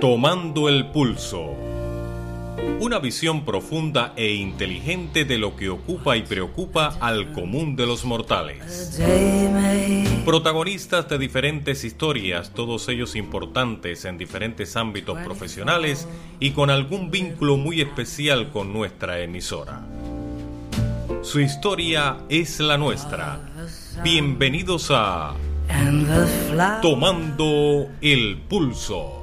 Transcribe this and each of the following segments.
Tomando el pulso. Una visión profunda e inteligente de lo que ocupa y preocupa al común de los mortales. Protagonistas de diferentes historias, todos ellos importantes en diferentes ámbitos profesionales y con algún vínculo muy especial con nuestra emisora. Su historia es la nuestra. Bienvenidos a Tomando el pulso.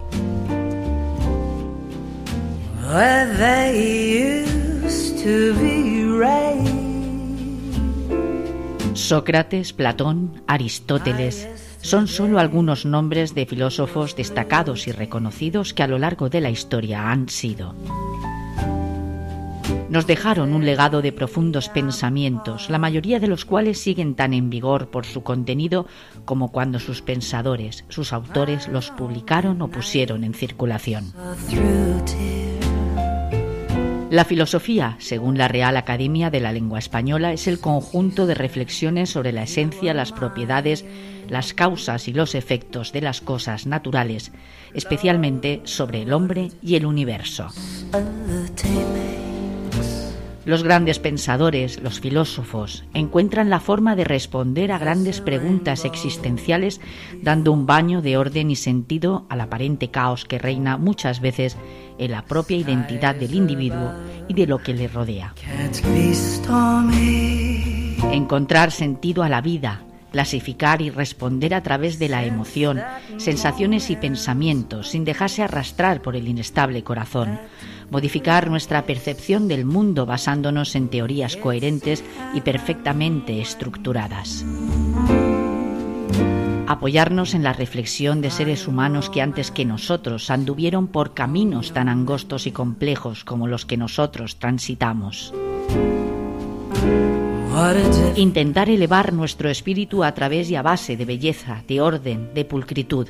Sócrates, Platón, Aristóteles son solo algunos nombres de filósofos destacados y reconocidos que a lo largo de la historia han sido. Nos dejaron un legado de profundos pensamientos, la mayoría de los cuales siguen tan en vigor por su contenido como cuando sus pensadores, sus autores, los publicaron o pusieron en circulación. La filosofía, según la Real Academia de la Lengua Española, es el conjunto de reflexiones sobre la esencia, las propiedades, las causas y los efectos de las cosas naturales, especialmente sobre el hombre y el universo. Los grandes pensadores, los filósofos, encuentran la forma de responder a grandes preguntas existenciales dando un baño de orden y sentido al aparente caos que reina muchas veces en la propia identidad del individuo y de lo que le rodea. Encontrar sentido a la vida, clasificar y responder a través de la emoción, sensaciones y pensamientos sin dejarse arrastrar por el inestable corazón modificar nuestra percepción del mundo basándonos en teorías coherentes y perfectamente estructuradas. Apoyarnos en la reflexión de seres humanos que antes que nosotros anduvieron por caminos tan angostos y complejos como los que nosotros transitamos. Intentar elevar nuestro espíritu a través y a base de belleza, de orden, de pulcritud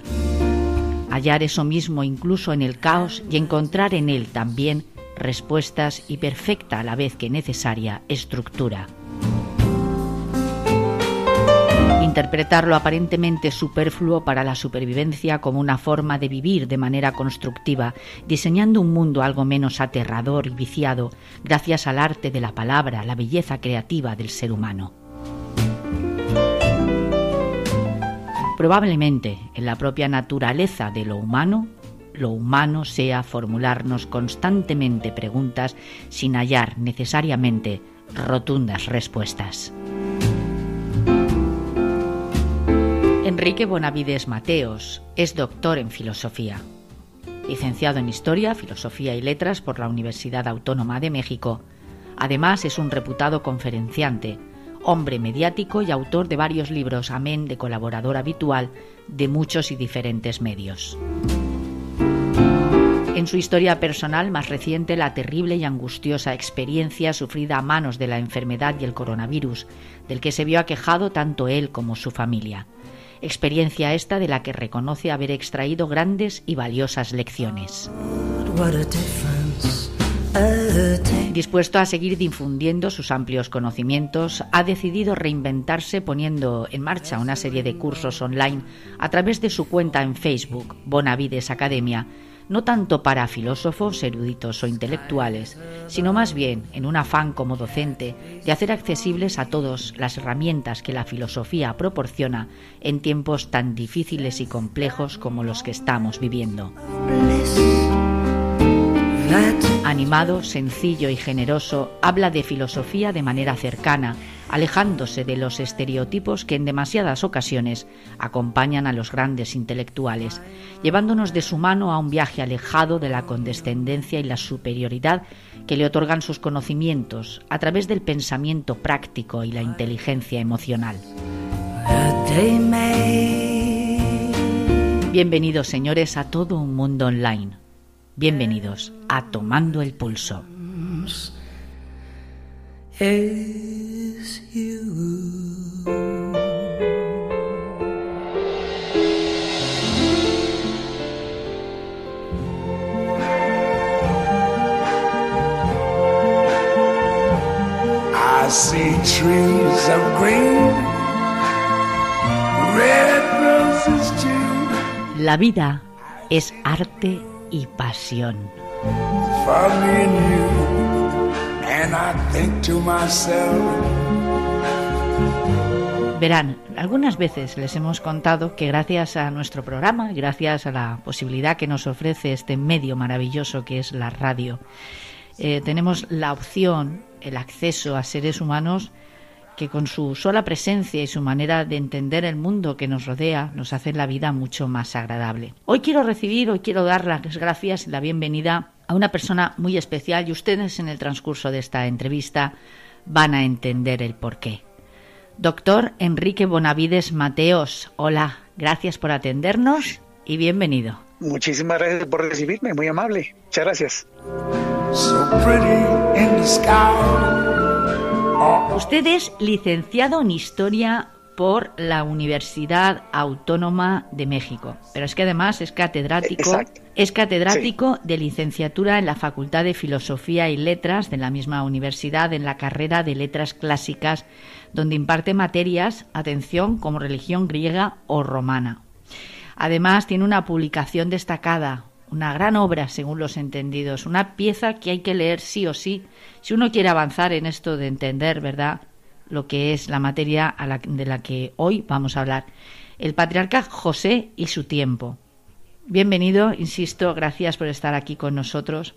hallar eso mismo incluso en el caos y encontrar en él también respuestas y perfecta a la vez que necesaria estructura. Interpretar lo aparentemente superfluo para la supervivencia como una forma de vivir de manera constructiva, diseñando un mundo algo menos aterrador y viciado gracias al arte de la palabra, la belleza creativa del ser humano. Probablemente en la propia naturaleza de lo humano, lo humano sea formularnos constantemente preguntas sin hallar necesariamente rotundas respuestas. Enrique Bonavides Mateos es doctor en filosofía, licenciado en Historia, Filosofía y Letras por la Universidad Autónoma de México. Además es un reputado conferenciante, hombre mediático y autor de varios libros, amén de colaborador habitual de muchos y diferentes medios. En su historia personal más reciente, la terrible y angustiosa experiencia sufrida a manos de la enfermedad y el coronavirus, del que se vio aquejado tanto él como su familia. Experiencia esta de la que reconoce haber extraído grandes y valiosas lecciones. Dispuesto a seguir difundiendo sus amplios conocimientos, ha decidido reinventarse poniendo en marcha una serie de cursos online a través de su cuenta en Facebook, Bonavides Academia, no tanto para filósofos, eruditos o intelectuales, sino más bien en un afán como docente de hacer accesibles a todos las herramientas que la filosofía proporciona en tiempos tan difíciles y complejos como los que estamos viviendo. Animado, sencillo y generoso, habla de filosofía de manera cercana, alejándose de los estereotipos que en demasiadas ocasiones acompañan a los grandes intelectuales, llevándonos de su mano a un viaje alejado de la condescendencia y la superioridad que le otorgan sus conocimientos a través del pensamiento práctico y la inteligencia emocional. Bienvenidos señores a todo un mundo online Bienvenidos a Tomando el Pulso. I see trees of green, red roses too. La vida es arte y pasión. Verán, algunas veces les hemos contado que gracias a nuestro programa, gracias a la posibilidad que nos ofrece este medio maravilloso que es la radio, eh, tenemos la opción, el acceso a seres humanos que con su sola presencia y su manera de entender el mundo que nos rodea nos hacen la vida mucho más agradable. Hoy quiero recibir, hoy quiero dar las gracias y la bienvenida a una persona muy especial y ustedes en el transcurso de esta entrevista van a entender el porqué. Doctor Enrique Bonavides Mateos, hola, gracias por atendernos y bienvenido. Muchísimas gracias por recibirme, muy amable. Muchas gracias. Usted es licenciado en Historia por la Universidad Autónoma de México, pero es que además es catedrático, es catedrático de licenciatura en la Facultad de Filosofía y Letras de la misma universidad en la carrera de Letras Clásicas, donde imparte materias, atención, como religión griega o romana. Además tiene una publicación destacada, una gran obra según los entendidos, una pieza que hay que leer sí o sí, si uno quiere avanzar en esto de entender, ¿verdad?, lo que es la materia de la que hoy vamos a hablar. El patriarca José y su tiempo. Bienvenido, insisto, gracias por estar aquí con nosotros.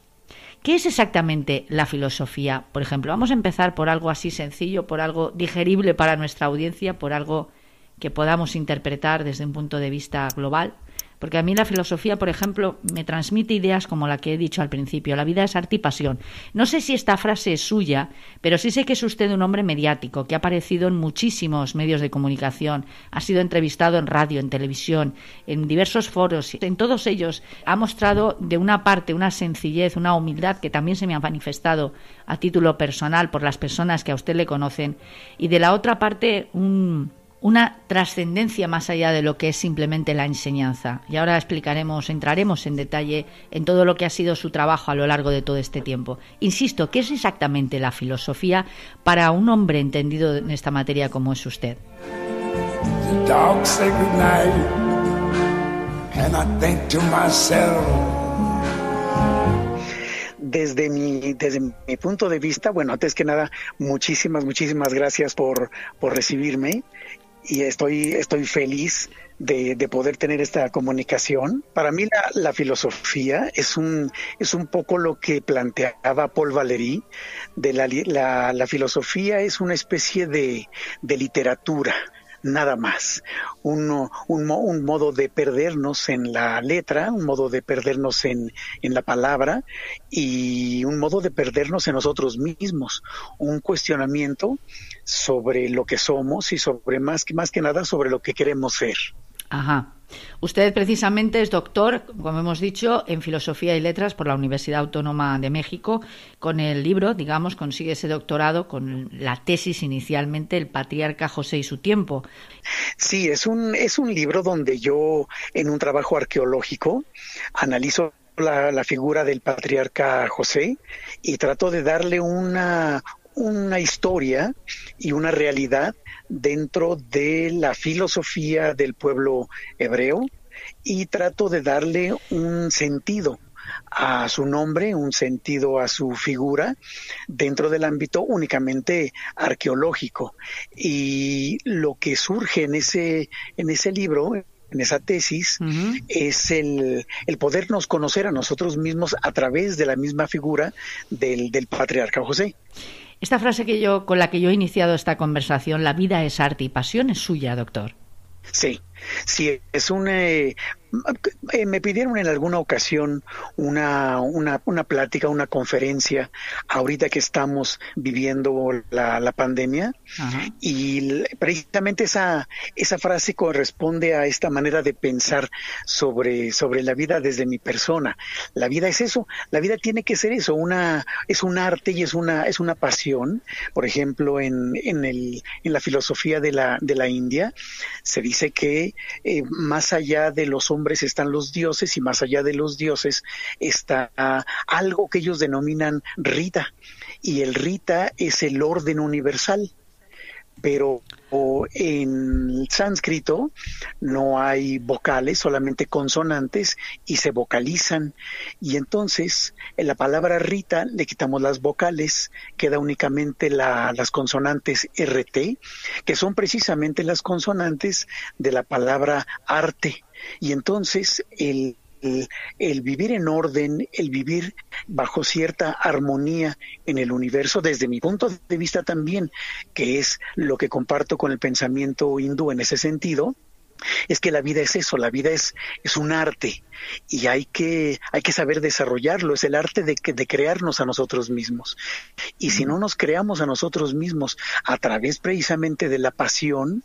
¿Qué es exactamente la filosofía? Por ejemplo, vamos a empezar por algo así sencillo, por algo digerible para nuestra audiencia, por algo que podamos interpretar desde un punto de vista global. Porque a mí la filosofía, por ejemplo, me transmite ideas como la que he dicho al principio. La vida es arte y pasión. No sé si esta frase es suya, pero sí sé que es usted un hombre mediático, que ha aparecido en muchísimos medios de comunicación, ha sido entrevistado en radio, en televisión, en diversos foros. En todos ellos ha mostrado de una parte una sencillez, una humildad que también se me ha manifestado a título personal por las personas que a usted le conocen. Y de la otra parte, un una trascendencia más allá de lo que es simplemente la enseñanza. Y ahora explicaremos, entraremos en detalle en todo lo que ha sido su trabajo a lo largo de todo este tiempo. Insisto, ¿qué es exactamente la filosofía para un hombre entendido en esta materia como es usted? desde mi, desde mi punto de vista, bueno, antes que nada, muchísimas, muchísimas gracias por, por recibirme y estoy, estoy feliz de, de, poder tener esta comunicación. Para mí la, filosofía es un, es un poco lo que planteaba Paul Valéry, de la, la, la filosofía es una especie de, de literatura, nada más. Un, un, un, modo de perdernos en la letra, un modo de perdernos en, en la palabra y un modo de perdernos en nosotros mismos. Un cuestionamiento sobre lo que somos y sobre más, más que nada sobre lo que queremos ser. Ajá. Usted precisamente es doctor, como hemos dicho, en Filosofía y Letras por la Universidad Autónoma de México. Con el libro, digamos, consigue ese doctorado con la tesis inicialmente El Patriarca José y su tiempo. Sí, es un, es un libro donde yo, en un trabajo arqueológico, analizo la, la, figura del patriarca José y trato de darle una, una historia y una realidad dentro de la filosofía del pueblo hebreo y trato de darle un sentido a su nombre, un sentido a su figura dentro del ámbito únicamente arqueológico. Y lo que surge en ese, en ese libro, en esa tesis, es el, el, podernos conocer a nosotros mismos a través de la misma figura del, del patriarca José. Esta frase que yo, con la que yo he iniciado esta conversación, la vida es arte y pasión, es suya, doctor. Sí, sí, es un... Eh, eh, me pidieron en alguna ocasión una, una, una, plática, una conferencia, ahorita que estamos viviendo la, la pandemia, y precisamente esa, esa frase corresponde a esta manera de pensar sobre, sobre la vida desde mi persona. La vida es eso, la vida tiene que ser eso, una, es un arte y es una, es una pasión. Por ejemplo, en, en, el, en la filosofía de la, de la India se dice que eh, más allá de los hombres están los dioses y más allá de los dioses está algo que ellos denominan Rita. Y el Rita es el orden universal pero en sánscrito no hay vocales, solamente consonantes y se vocalizan. Y entonces en la palabra Rita le quitamos las vocales, queda únicamente las consonantes RT, que son precisamente las consonantes de la palabra arte. Y entonces el el, vivir en orden, el vivir bajo cierta armonía en el universo, desde mi punto de vista también, que es lo que comparto con el pensamiento hindú en ese sentido, es que la vida es eso, la vida es, es un arte y hay que, hay que saber desarrollarlo, es el arte de, de crearnos a nosotros mismos. Y si no nos creamos a nosotros mismos a través precisamente de la pasión,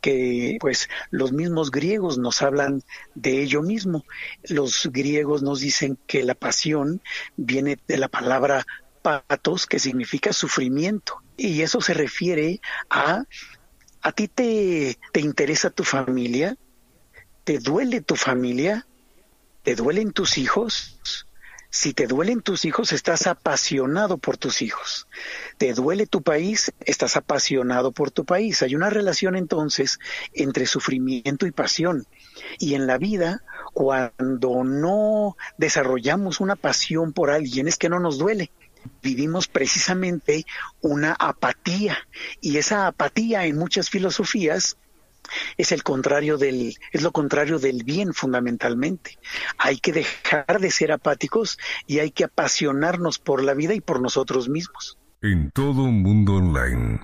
que pues los mismos griegos nos hablan de ello mismo. Los griegos nos dicen que la pasión viene de la palabra patos, que significa sufrimiento. Y eso se refiere a ¿A ti te, te interesa tu familia? ¿Te duele tu familia? ¿Te duelen tus hijos? Si te duelen tus hijos, estás apasionado por tus hijos. ¿Te duele tu país? Estás apasionado por tu país. Hay una relación entonces entre sufrimiento y pasión. Y en la vida, cuando no desarrollamos una pasión por alguien, es que no nos duele vivimos precisamente una apatía y esa apatía en muchas filosofías es el contrario del es lo contrario del bien fundamentalmente. Hay que dejar de ser apáticos y hay que apasionarnos por la vida y por nosotros mismos. En todo un mundo online,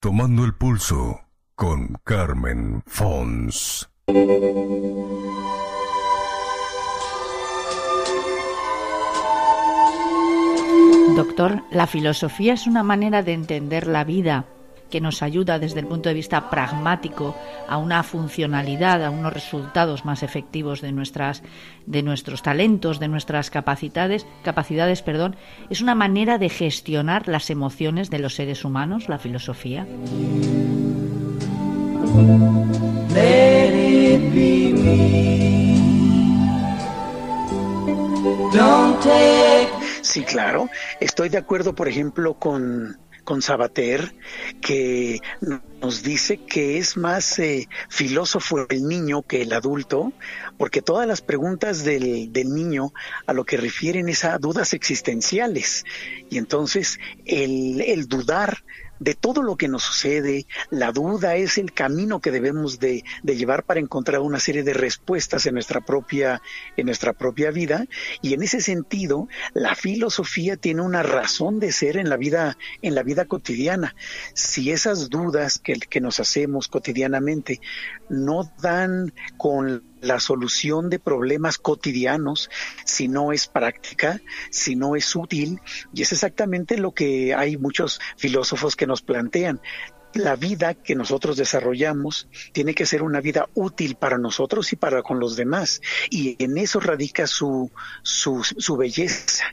tomando el pulso con Carmen Fons. Doctor, la filosofía es una manera de entender la vida que nos ayuda desde el punto de vista pragmático a una funcionalidad, a unos resultados más efectivos de nuestras de nuestros talentos, de nuestras capacidades, capacidades, perdón, es una manera de gestionar las emociones de los seres humanos, la filosofía. Sí, claro. Estoy de acuerdo, por ejemplo, con, con Sabater, que nos dice que es más eh, filósofo el niño que el adulto, porque todas las preguntas del, del, niño a lo que refieren es a dudas existenciales. Y entonces el, el dudar de todo lo que nos sucede, la duda es el camino que debemos de, llevar para encontrar una serie de respuestas en nuestra propia, en nuestra propia vida. Y en ese sentido, la filosofía tiene una razón de ser en la vida, en la vida cotidiana. Si esas dudas que, que nos hacemos cotidianamente no dan con la solución de problemas cotidianos si no es práctica, si no es útil, y es exactamente lo que hay muchos filósofos que nos plantean la vida que nosotros desarrollamos tiene que ser una vida útil para nosotros y para con los demás. Y en eso radica su, su, su belleza.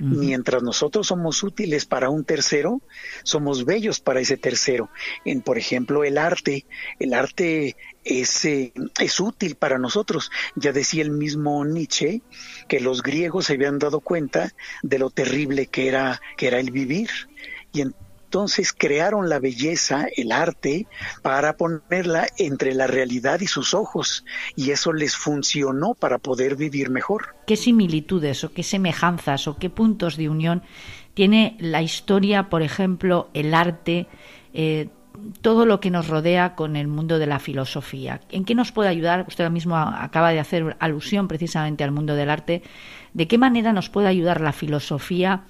Mientras nosotros somos útiles para un tercero, somos bellos para ese tercero. En, por ejemplo, el arte. El arte es, eh, es útil para nosotros. Ya decía el mismo Nietzsche que los griegos se habían dado cuenta de lo terrible que era, que era el vivir. Y entonces crearon la belleza, el arte, para ponerla entre la realidad y sus ojos, y eso les funcionó para poder vivir mejor. ¿Qué similitudes o qué semejanzas o qué puntos de unión tiene la historia, por ejemplo, el arte, eh, todo lo que nos rodea con el mundo de la filosofía? ¿En qué nos puede ayudar? Usted mismo acaba de hacer alusión precisamente al mundo del arte. ¿De qué manera nos puede ayudar la filosofía?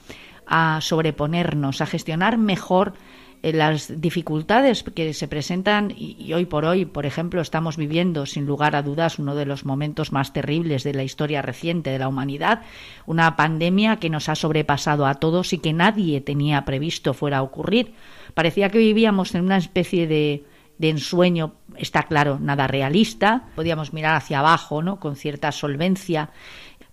A sobreponernos, a gestionar mejor eh, las dificultades que se presentan y, hoy por hoy, por ejemplo, estamos viviendo sin lugar a dudas uno de los momentos más terribles de la historia reciente de la humanidad, una pandemia que nos ha sobrepasado a todos y que nadie tenía previsto fuera a ocurrir. Parecía que vivíamos en una especie de, de ensueño, está claro, nada realista, podíamos mirar hacia abajo, ¿no? con cierta solvencia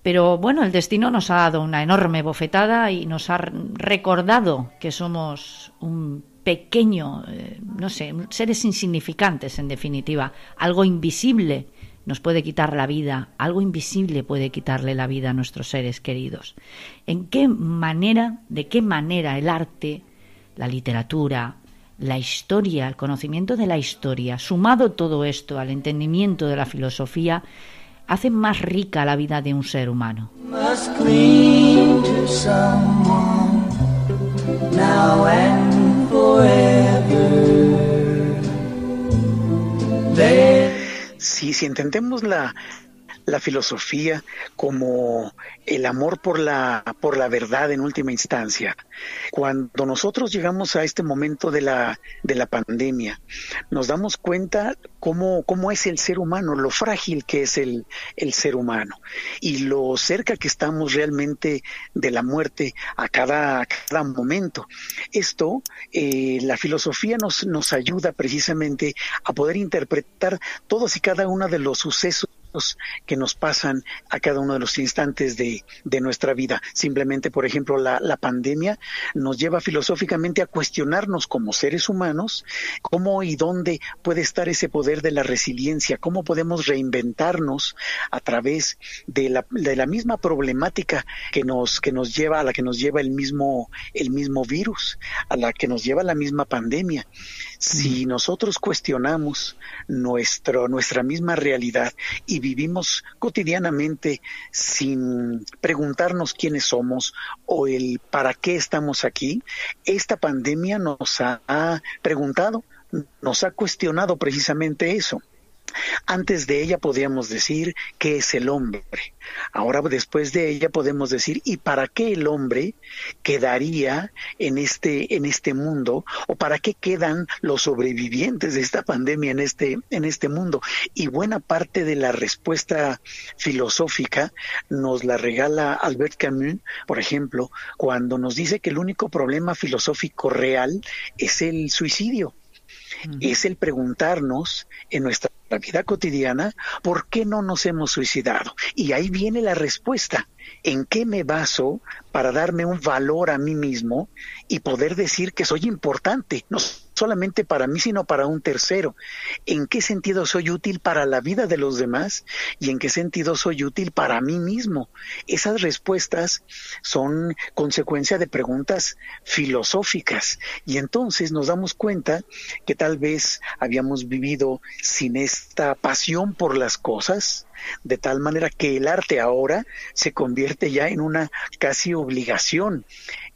pero bueno, el destino nos ha dado una enorme bofetada y nos ha recordado que somos un pequeño, eh, no sé, seres insignificantes en definitiva, algo invisible nos puede quitar la vida, algo invisible puede quitarle la vida a nuestros seres queridos. ¿En qué manera, de qué manera el arte, la literatura, la historia, el conocimiento de la historia, sumado todo esto al entendimiento de la filosofía, hace más rica la vida de un ser humano. Sí, si entendemos la, la filosofía como el amor por la, por la verdad en última instancia. Cuando nosotros llegamos a este momento de la, de la pandemia, nos damos cuenta cómo, cómo es el ser humano, lo frágil que es el, el ser humano y lo cerca que estamos realmente de la muerte a cada, cada momento. Esto, eh, la filosofía nos, nos ayuda precisamente a poder interpretar todos y cada uno de los sucesos que nos pasan a cada uno de los instantes de, nuestra vida. Simplemente, por ejemplo, la, la, pandemia nos lleva filosóficamente a cuestionarnos como seres humanos cómo y dónde puede estar ese poder de la resiliencia, cómo podemos reinventarnos a través de la, de la misma problemática que nos, que nos lleva, a la que nos lleva el mismo, el mismo virus, a la que nos lleva la misma pandemia. Si nosotros cuestionamos nuestro, nuestra misma realidad y vivimos cotidianamente sin preguntarnos quiénes somos o el para qué estamos aquí, esta pandemia nos ha preguntado, nos ha cuestionado precisamente eso. Antes de ella podíamos decir qué es el hombre. Ahora después de ella podemos decir y para qué el hombre quedaría en este en este mundo o para qué quedan los sobrevivientes de esta pandemia en este en este mundo. Y buena parte de la respuesta filosófica nos la regala Albert Camus, por ejemplo, cuando nos dice que el único problema filosófico real es el suicidio es el preguntarnos en nuestra vida cotidiana por qué no nos hemos suicidado. Y ahí viene la respuesta. ¿En qué me baso para darme un valor a mí mismo y poder decir que soy importante? Solamente para mí, sino para un tercero. ¿En qué sentido soy útil para la vida de los demás y en qué sentido soy útil para mí mismo? Esas respuestas son consecuencia de preguntas filosóficas y entonces nos damos cuenta que tal vez habíamos vivido sin esta pasión por las cosas, de tal manera que el arte ahora se convierte ya en una casi obligación.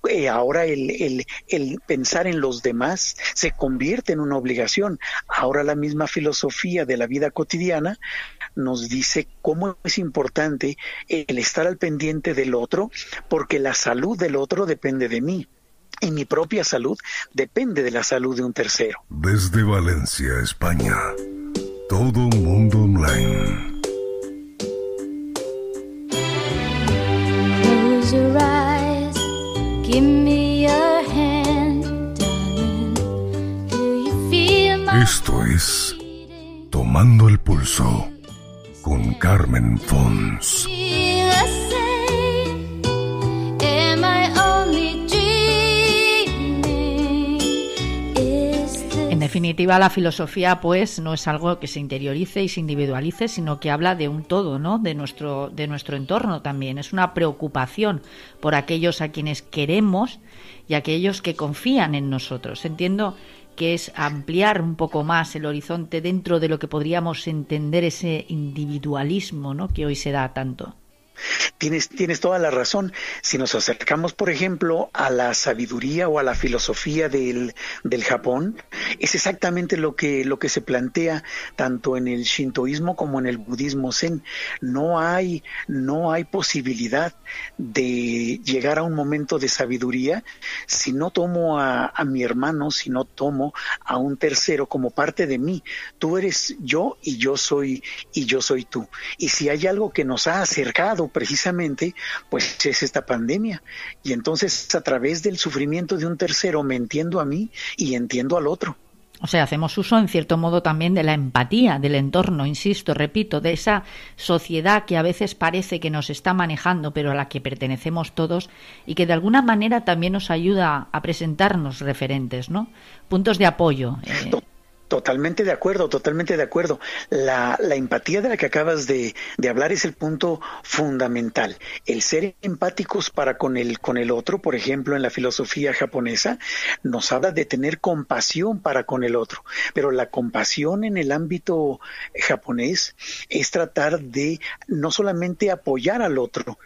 Eh, ahora el, el, el, pensar en los demás se convierte en una obligación. Ahora la misma filosofía de la vida cotidiana nos dice cómo es importante el estar al pendiente del otro, porque la salud del otro depende de mí. Y mi propia salud depende de la salud de un tercero. Desde Valencia, España, todo mundo online. Esto es Tomando el Pulso con Carmen Fons. Definitiva, la filosofía, pues, no es algo que se interiorice y se individualice, sino que habla de un todo, ¿no? De nuestro, de nuestro entorno también. Es una preocupación por aquellos a quienes queremos y aquellos que confían en nosotros. Entiendo que es ampliar un poco más el horizonte dentro de lo que podríamos entender ese individualismo ¿no? que hoy se da tanto. Tienes, tienes toda la razón. Si nos acercamos, por ejemplo, a la sabiduría o a la filosofía del, del Japón, es exactamente lo que, lo que se plantea tanto en el shintoísmo como en el budismo zen. No hay, no hay posibilidad de llegar a un momento de sabiduría si no tomo a, a mi hermano, si no tomo a un tercero como parte de mí. Tú eres yo y yo soy, y yo soy tú. Y si hay algo que nos ha acercado precisamente, pues es esta pandemia. Y entonces a través del sufrimiento de un tercero me entiendo a mí y entiendo al otro. O sea, hacemos uso en cierto modo también de la empatía del entorno, insisto, repito, de esa sociedad que a veces parece que nos está manejando, pero a la que pertenecemos todos y que de alguna manera también nos ayuda a presentarnos referentes, ¿no? Puntos de apoyo. Eh. Totalmente de acuerdo, totalmente de acuerdo. La, la empatía de la que acabas de, de, hablar es el punto fundamental. El ser empáticos para con el, con el otro, por ejemplo, en la filosofía japonesa, nos habla de tener compasión para con el otro. Pero la compasión en el ámbito japonés es tratar de no solamente apoyar al otro,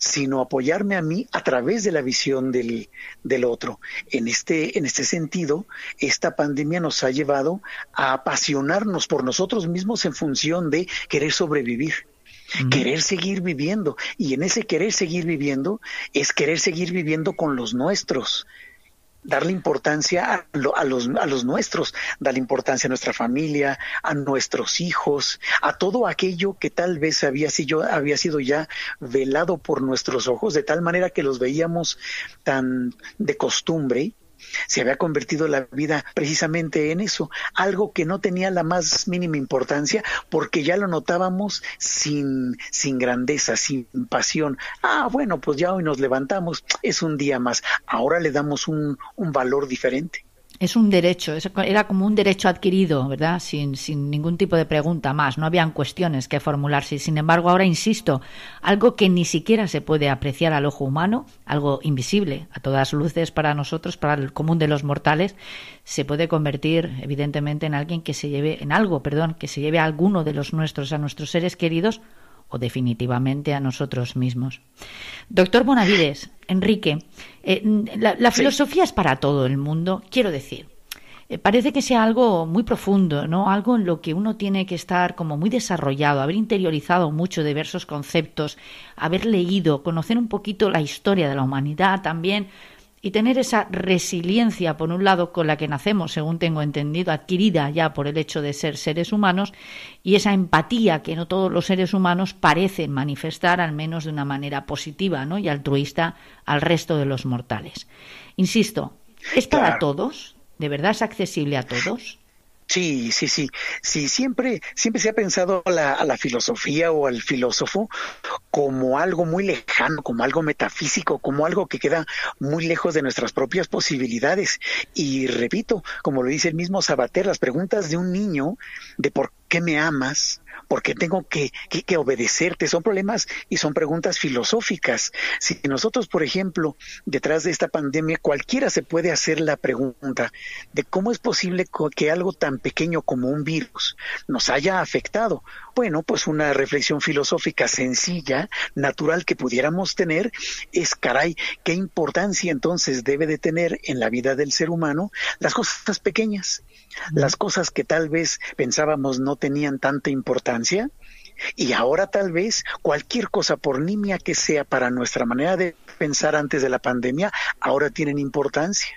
sino apoyarme a mí a través de la visión del, del otro. En este, en este sentido, esta pandemia nos ha llevado a apasionarnos por nosotros mismos en función de querer sobrevivir querer seguir viviendo. Y en ese querer seguir viviendo es querer seguir viviendo con los nuestros, darle importancia a, a, los, a los nuestros, darle importancia a nuestra familia, a nuestros hijos, a todo aquello que tal vez había sido, había sido ya velado por nuestros ojos, de tal manera que los veíamos tan de costumbre se había convertido la vida precisamente en eso, algo que no tenía la más mínima importancia porque ya lo notábamos sin, sin grandeza, sin pasión. Ah, bueno, pues ya hoy nos levantamos, es un día más. Ahora le damos un, un valor diferente es un derecho, era como un derecho adquirido, ¿verdad? Sin, sin ningún tipo de pregunta más, no habían cuestiones que formularse. Sin embargo, ahora insisto, algo que ni siquiera se puede apreciar al ojo humano, algo invisible a todas luces para nosotros, para el común de los mortales, se puede convertir evidentemente en alguien que se lleve, en algo, perdón, que se lleve a alguno de los nuestros, a nuestros seres queridos o definitivamente a nosotros mismos. Doctor Bonavides, Enrique, eh, la, filosofía es para todo el mundo, quiero decir. Eh, parece que sea algo muy profundo, ¿no? Algo en lo que uno tiene que estar como muy desarrollado, haber interiorizado mucho diversos conceptos, haber leído, conocer un poquito la historia de la humanidad también, y tener esa resiliencia, por un lado, con la que nacemos, según tengo entendido, adquirida ya por el hecho de ser seres humanos, y esa empatía que no todos los seres humanos parecen manifestar, al menos de una manera positiva ¿no? y altruista, al resto de los mortales. Insisto, ¿es para todos? ¿De verdad es accesible a todos? Sí, sí, sí. Sí, siempre, siempre se ha pensado a la, a la filosofía o al filósofo como algo muy lejano, como algo metafísico, como algo que queda muy lejos de nuestras propias posibilidades. Y repito, como lo dice el mismo Sabater, las preguntas de un niño de por qué me amas, ¿Por qué tengo que, que, obedecerte? Son problemas y son preguntas filosóficas. Si nosotros, por ejemplo, detrás de esta pandemia, cualquiera se puede hacer la pregunta de cómo es posible que algo tan pequeño como un virus nos haya afectado. Bueno, pues una reflexión filosófica sencilla, natural que pudiéramos tener es, caray, qué importancia entonces debe de tener en la vida del ser humano las cosas pequeñas las cosas que tal vez pensábamos no tenían tanta importancia, y ahora tal vez cualquier cosa, por nimia que sea para nuestra manera de pensar antes de la pandemia, ahora tienen importancia.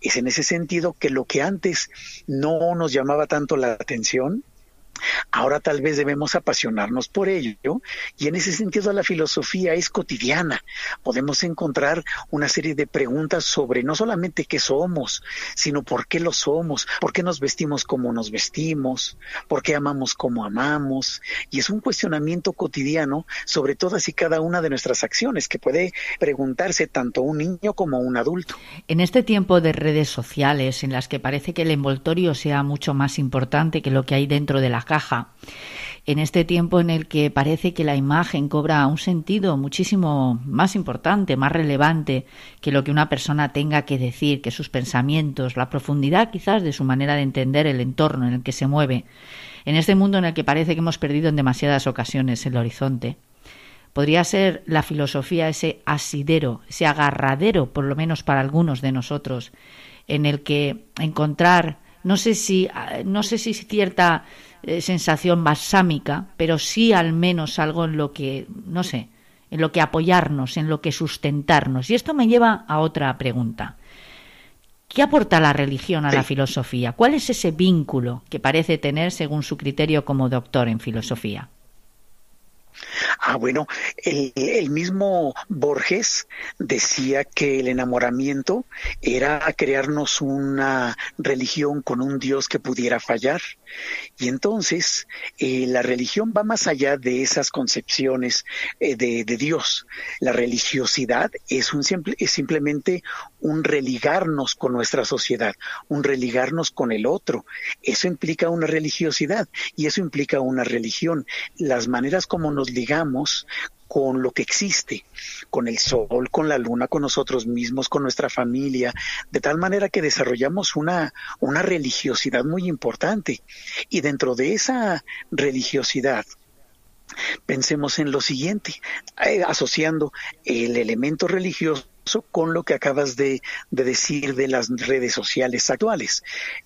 Es en ese sentido que lo que antes no nos llamaba tanto la atención, Ahora tal vez debemos apasionarnos por ello y en ese sentido la filosofía es cotidiana. Podemos encontrar una serie de preguntas sobre no solamente qué somos, sino por qué lo somos, por qué nos vestimos como nos vestimos, por qué amamos como amamos. Y es un cuestionamiento cotidiano sobre todas y cada una de nuestras acciones que puede preguntarse tanto un niño como un adulto. En este tiempo de redes sociales en las que parece que el envoltorio sea mucho más importante que lo que hay dentro de la caja. En este tiempo en el que parece que la imagen cobra un sentido muchísimo más importante, más relevante que lo que una persona tenga que decir, que sus pensamientos, la profundidad quizás de su manera de entender el entorno en el que se mueve, en este mundo en el que parece que hemos perdido en demasiadas ocasiones el horizonte. Podría ser la filosofía ese asidero, ese agarradero, por lo menos para algunos de nosotros, en el que encontrar, no sé si, no sé si cierta eh, sensación balsámica, pero sí al menos algo en lo que, no sé, en lo que apoyarnos, en lo que sustentarnos. Y esto me lleva a otra pregunta. ¿Qué aporta la religión a la filosofía? ¿Cuál es ese vínculo que parece tener según su criterio como doctor en filosofía? Ah, bueno, el, el, mismo Borges decía que el enamoramiento era crearnos una religión con un Dios que pudiera fallar. Y entonces eh, la religión va más allá de esas concepciones eh, de, Dios. La religiosidad es, un es simplemente un religarnos con nuestra sociedad, un religarnos con el otro. Eso implica una religiosidad y eso implica una religión. Las maneras como nos ligamos con lo que existe, con el sol, con la luna, con nosotros mismos, con nuestra familia, de tal manera que desarrollamos una, una religiosidad muy importante. Y dentro de esa religiosidad, pensemos en lo siguiente, eh, asociando el elemento religioso con lo que acabas de, de, decir de las redes sociales actuales,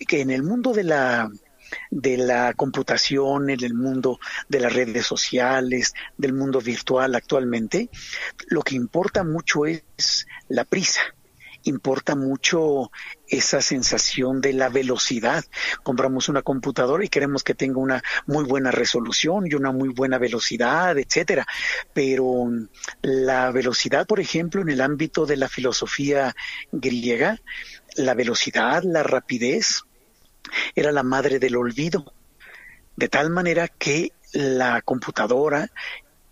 que en el mundo de la de la computación, en el mundo de las redes sociales, del mundo virtual actualmente, lo que importa mucho es la prisa importa mucho esa sensación de la velocidad. Compramos una computadora y queremos que tenga una muy buena resolución y una muy buena velocidad, etcétera. Pero la velocidad, por ejemplo, en el ámbito de la filosofía griega, la velocidad, la rapidez, era la madre del olvido, de tal manera que la computadora,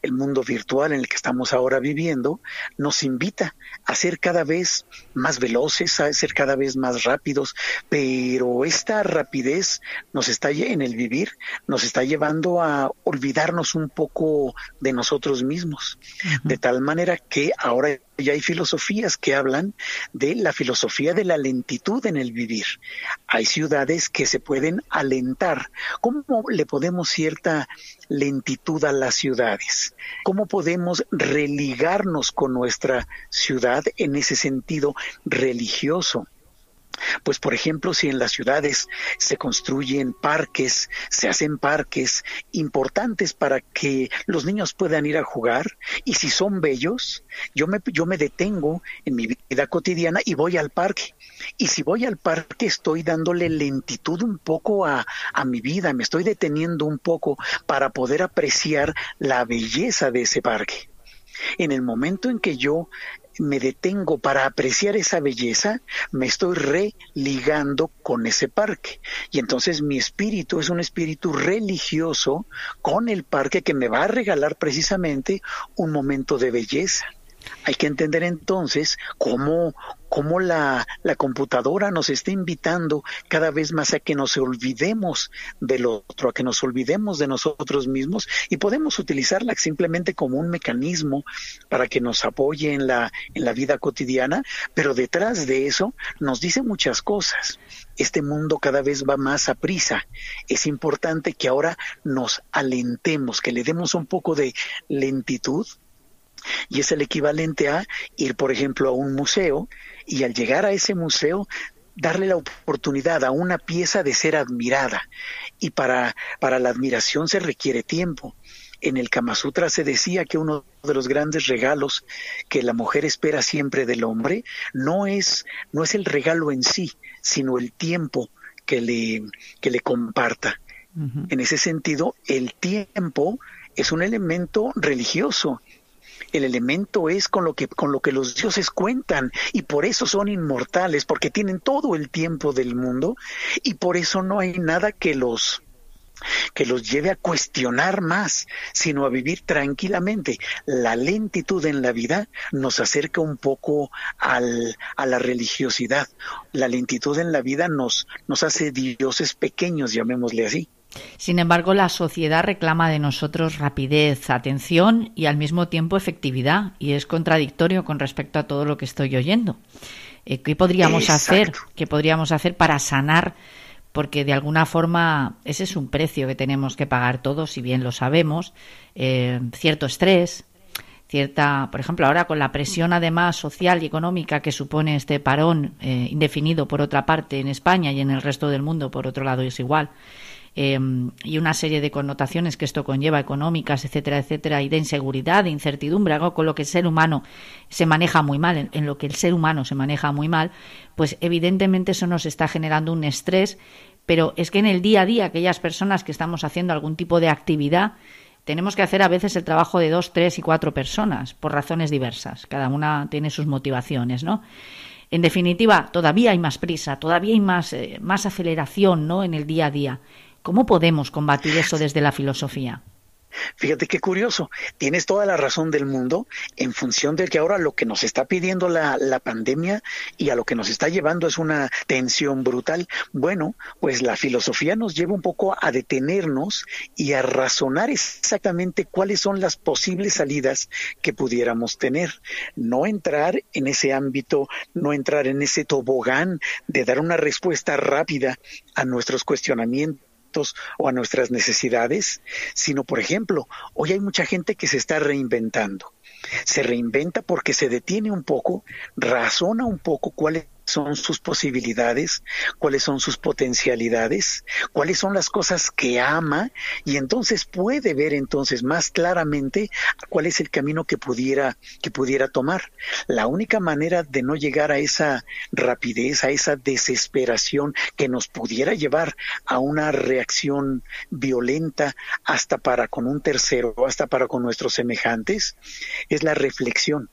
el mundo virtual en el que estamos ahora viviendo, nos invita a ser cada vez más veloces, a ser cada vez más rápidos, pero esta rapidez nos está en el vivir, nos está llevando a olvidarnos un poco de nosotros mismos, de tal manera que ahora ya hay filosofías que hablan de la filosofía de la lentitud en el vivir. Hay ciudades que se pueden alentar. ¿Cómo le podemos cierta lentitud a las ciudades? ¿Cómo podemos religarnos con nuestra ciudad en ese sentido religioso? Pues por ejemplo, si en las ciudades se construyen parques, se hacen parques importantes para que los niños puedan ir a jugar, y si son bellos, yo me, yo me detengo en mi vida cotidiana y voy al parque. Y si voy al parque estoy dándole lentitud un poco a, a mi vida, me estoy deteniendo un poco para poder apreciar la belleza de ese parque. En el momento en que yo me detengo para apreciar esa belleza, me estoy religando con ese parque. Y entonces mi espíritu es un espíritu religioso con el parque que me va a regalar precisamente un momento de belleza. Hay que entender entonces cómo, cómo la, la, computadora nos está invitando cada vez más a que nos olvidemos del otro, a que nos olvidemos de nosotros mismos y podemos utilizarla simplemente como un mecanismo para que nos apoye en la, en la vida cotidiana, pero detrás de eso nos dice muchas cosas. Este mundo cada vez va más a prisa. Es importante que ahora nos alentemos, que le demos un poco de lentitud y es el equivalente a ir, por ejemplo, a un museo y al llegar a ese museo darle la oportunidad a una pieza de ser admirada. Y para, para la admiración se requiere tiempo. En el Kama Sutra se decía que uno de los grandes regalos que la mujer espera siempre del hombre no es, no es el regalo en sí, sino el tiempo que le, que le comparta. En ese sentido, el tiempo es un elemento religioso el elemento es con lo que con lo que los dioses cuentan y por eso son inmortales porque tienen todo el tiempo del mundo y por eso no hay nada que los que los lleve a cuestionar más, sino a vivir tranquilamente. La lentitud en la vida nos acerca un poco al, a la religiosidad. La lentitud en la vida nos, nos hace dioses pequeños, llamémosle así. Sin embargo, la sociedad reclama de nosotros rapidez, atención y al mismo tiempo efectividad, y es contradictorio con respecto a todo lo que estoy oyendo. Eh, ¿Qué podríamos hacer? ¿Qué podríamos hacer para sanar? Porque de alguna forma ese es un precio que tenemos que pagar todos, si bien lo sabemos. Eh, cierto estrés, cierta, por ejemplo, ahora con la presión además social y económica que supone este parón eh, indefinido por otra parte en España y en el resto del mundo, por otro lado es igual. Em, y una serie de connotaciones que esto conlleva, económicas, etcétera, etcétera, y de inseguridad, de incertidumbre, algo con lo que el ser humano se maneja muy mal, en, lo que el ser humano se maneja muy mal, pues evidentemente eso nos está generando un estrés, pero es que en el día a día, aquellas personas que estamos haciendo algún tipo de actividad, tenemos que hacer a veces el trabajo de dos, tres y cuatro personas, por razones diversas. Cada una tiene sus motivaciones, ¿no? En definitiva, todavía hay más prisa, todavía hay más, eh, más aceleración, ¿no? En el día a día. ¿Cómo podemos combatir eso desde la filosofía? Fíjate qué curioso, tienes toda la razón del mundo en función de que ahora lo que nos está pidiendo la, pandemia y a lo que nos está llevando es una tensión brutal. Bueno, pues la filosofía nos lleva un poco a detenernos y a razonar exactamente cuáles son las posibles salidas que pudiéramos tener. No entrar en ese ámbito, no entrar en ese tobogán de dar una respuesta rápida a nuestros cuestionamientos o a nuestras necesidades, sino, por ejemplo, hoy hay mucha gente que se está reinventando. Se reinventa porque se detiene un poco, razona un poco cuáles son sus posibilidades, cuáles son sus potencialidades, cuáles son las cosas que ama y entonces puede ver entonces más claramente cuál es el camino que pudiera que pudiera tomar. La única manera de no llegar a esa rapidez, a esa desesperación que nos pudiera llevar a una reacción violenta hasta para con un tercero, hasta para con nuestros semejantes, es la reflexión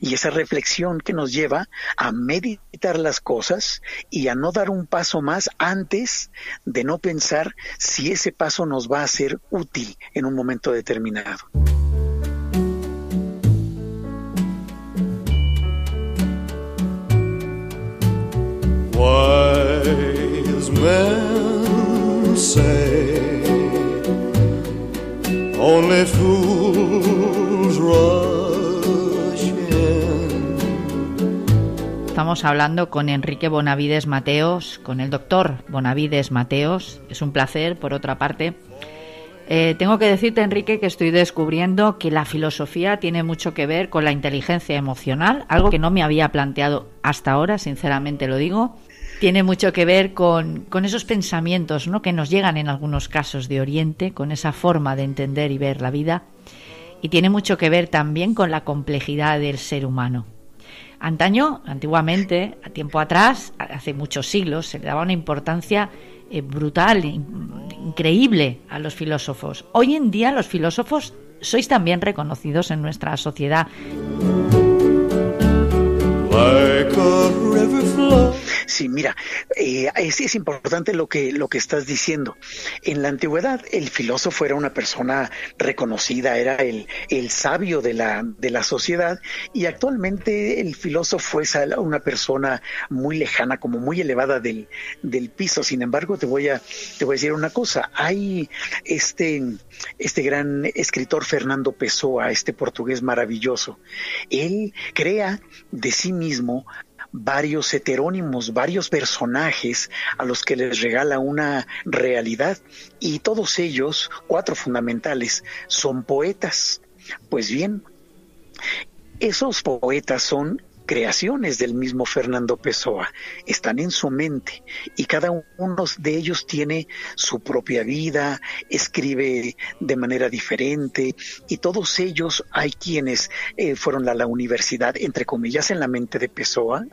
y esa reflexión que nos lleva a meditar las cosas y a no dar un paso más antes de no pensar si ese paso nos va a ser útil en un momento determinado. only fools Estamos hablando con Enrique Bonavides Mateos, con el doctor Bonavides Mateos. Es un placer, por otra parte. Eh, tengo que decirte, Enrique, que estoy descubriendo que la filosofía tiene mucho que ver con la inteligencia emocional, algo que no me había planteado hasta ahora, sinceramente lo digo. Tiene mucho que ver con, con esos pensamientos ¿no? que nos llegan en algunos casos de Oriente, con esa forma de entender y ver la vida. Y tiene mucho que ver también con la complejidad del ser humano. Antaño, antiguamente, a tiempo atrás, hace muchos siglos, se le daba una importancia eh, brutal, increíble a los filósofos. Hoy en día los filósofos sois también reconocidos en nuestra sociedad. Sí, mira, eh, es, importante lo que, lo que estás diciendo. En la antigüedad, el filósofo era una persona reconocida, era el, el sabio de la, de la sociedad, y actualmente el filósofo es una persona muy lejana, como muy elevada del, del piso. Sin embargo, te voy a, te voy a decir una cosa. Hay este, este gran escritor Fernando Pessoa, este portugués maravilloso. Él crea de sí mismo varios heterónimos, varios personajes a los que les regala una realidad y todos ellos, cuatro fundamentales, son poetas. Pues bien, esos poetas son creaciones del mismo Fernando Pessoa, están en su mente y cada uno de ellos tiene su propia vida, escribe de manera diferente y todos ellos hay quienes eh, fueron a la universidad, entre comillas, en la mente de Pessoa,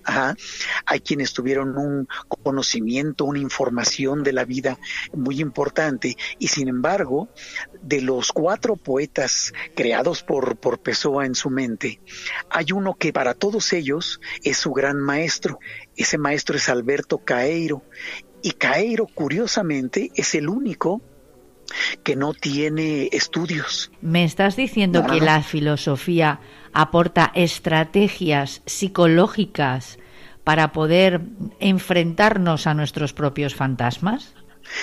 hay quienes tuvieron un conocimiento, una información de la vida muy importante y sin embargo, de los cuatro poetas creados por, por Pessoa en su mente, hay uno que para todos ellos es su gran maestro. Ese maestro es Alberto Caeiro. Y Caeiro, curiosamente, es el único que no tiene estudios. ¿Me estás diciendo que la filosofía aporta estrategias psicológicas para poder enfrentarnos a nuestros propios fantasmas?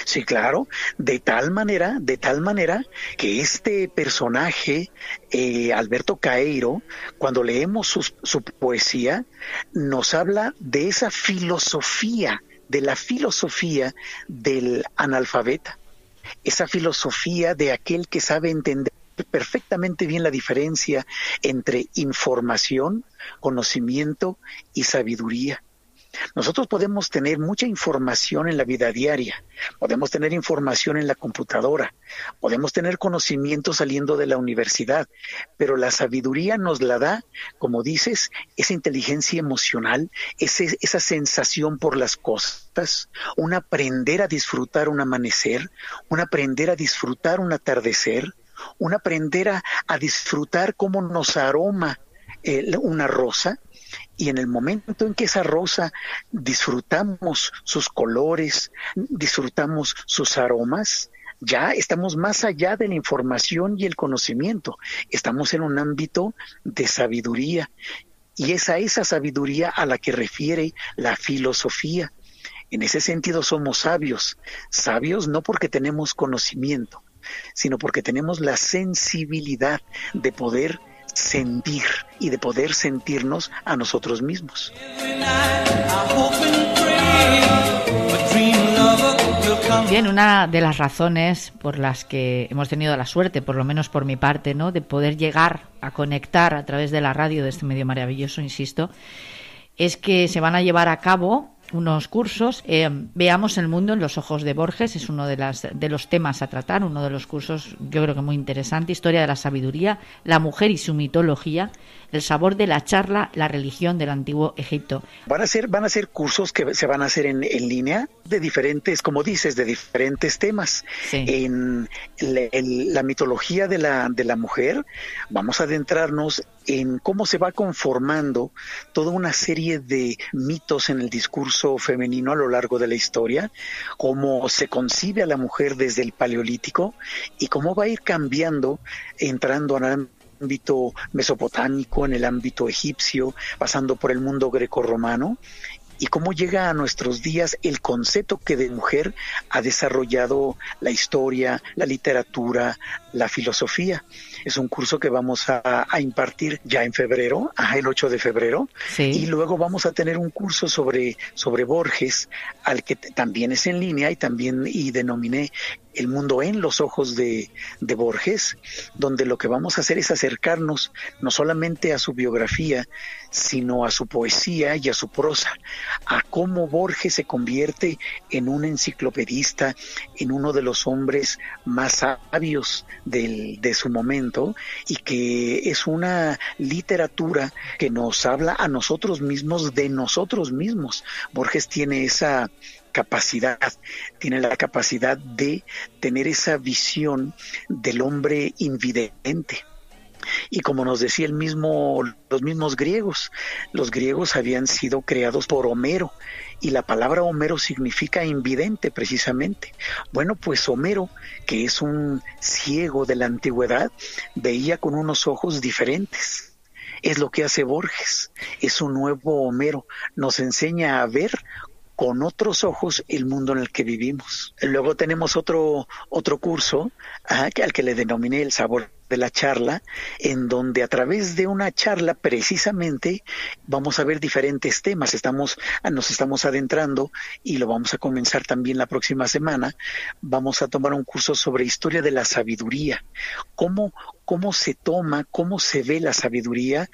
Sí, claro, de tal manera, de tal manera que este personaje, eh, Alberto Caeiro, cuando leemos su, poesía, nos habla de esa filosofía, de la filosofía del analfabeta, esa filosofía de aquel que sabe entender perfectamente bien la diferencia entre información, conocimiento y sabiduría. Nosotros podemos tener mucha información en la vida diaria, podemos tener información en la computadora, podemos tener conocimiento saliendo de la universidad, pero la sabiduría nos la da, como dices, esa inteligencia emocional, esa sensación por las cosas, un aprender a disfrutar un amanecer, un aprender a disfrutar un atardecer, un aprender a, a disfrutar cómo nos aroma eh, una rosa y en el momento en que esa rosa disfrutamos sus colores, disfrutamos sus aromas, ya estamos más allá de la información y el conocimiento, estamos en un ámbito de sabiduría y es a esa sabiduría a la que refiere la filosofía. En ese sentido somos sabios, sabios no porque tenemos conocimiento, sino porque tenemos la sensibilidad de poder sentir y de poder sentirnos a nosotros mismos. Bien, una de las razones por las que hemos tenido la suerte, por lo menos por mi parte, ¿no? de poder llegar a conectar a través de la radio de este medio maravilloso, insisto, es que se van a llevar a cabo unos cursos. Eh, veamos el mundo en los ojos de Borges, es uno de, las, de los temas a tratar, uno de los cursos yo creo que muy interesante, Historia de la Sabiduría, la mujer y su mitología, el sabor de la charla, la religión del antiguo Egipto. Van a ser, van a ser cursos que se van a hacer en, en línea de diferentes, como dices, de diferentes temas. En la mitología de la, de la mujer, vamos a adentrarnos en cómo se va conformando toda una serie de mitos en el discurso femenino a lo largo de la historia, cómo se concibe a la mujer desde el paleolítico y cómo va a ir cambiando entrando a ámbito mesopotámico, en el ámbito egipcio, pasando por el mundo grecorromano y cómo llega a nuestros días el concepto que de mujer ha desarrollado la historia, la literatura, la filosofía. Es un curso que vamos a, impartir ya en febrero, el 8 de febrero, y luego vamos a tener un curso sobre, sobre Borges, al que también es en línea y también y denominé el mundo en los ojos de, de, Borges, donde lo que vamos a hacer es acercarnos no solamente a su biografía, sino a su poesía y a su prosa, a cómo Borges se convierte en un enciclopedista, en uno de los hombres más sabios del, de su momento, y que es una literatura que nos habla a nosotros mismos de nosotros mismos. Borges tiene esa capacidad, tiene la capacidad de tener esa visión del hombre invidente. Y como nos decía el mismo, los mismos griegos, los griegos habían sido creados por Homero y la palabra Homero significa invidente precisamente. Bueno, pues Homero, que es un ciego de la antigüedad, veía con unos ojos diferentes. Es lo que hace Borges, es un nuevo Homero, nos enseña a ver con otros ojos el mundo en el que vivimos. Luego tenemos otro, otro curso al que le denominé el sabor de la charla, en donde a través de una charla precisamente vamos a ver diferentes temas. Estamos, nos estamos adentrando y lo vamos a comenzar también la próxima semana. Vamos a tomar un curso sobre historia de la sabiduría, cómo, cómo se toma, cómo se ve la sabiduría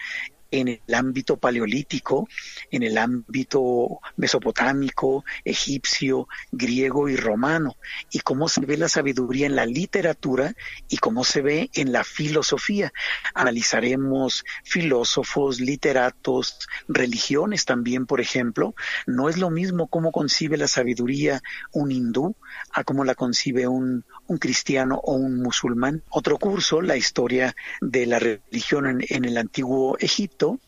en el ámbito paleolítico, en el ámbito mesopotámico, egipcio, griego y romano, y cómo se ve la sabiduría en la literatura y cómo se ve en la filosofía. Analizaremos filósofos, literatos, religiones también, por ejemplo. No es lo mismo cómo concibe la sabiduría un hindú a cómo la concibe un, un cristiano o un musulmán. Otro curso, la historia de la religión en, en el antiguo Egipto, esto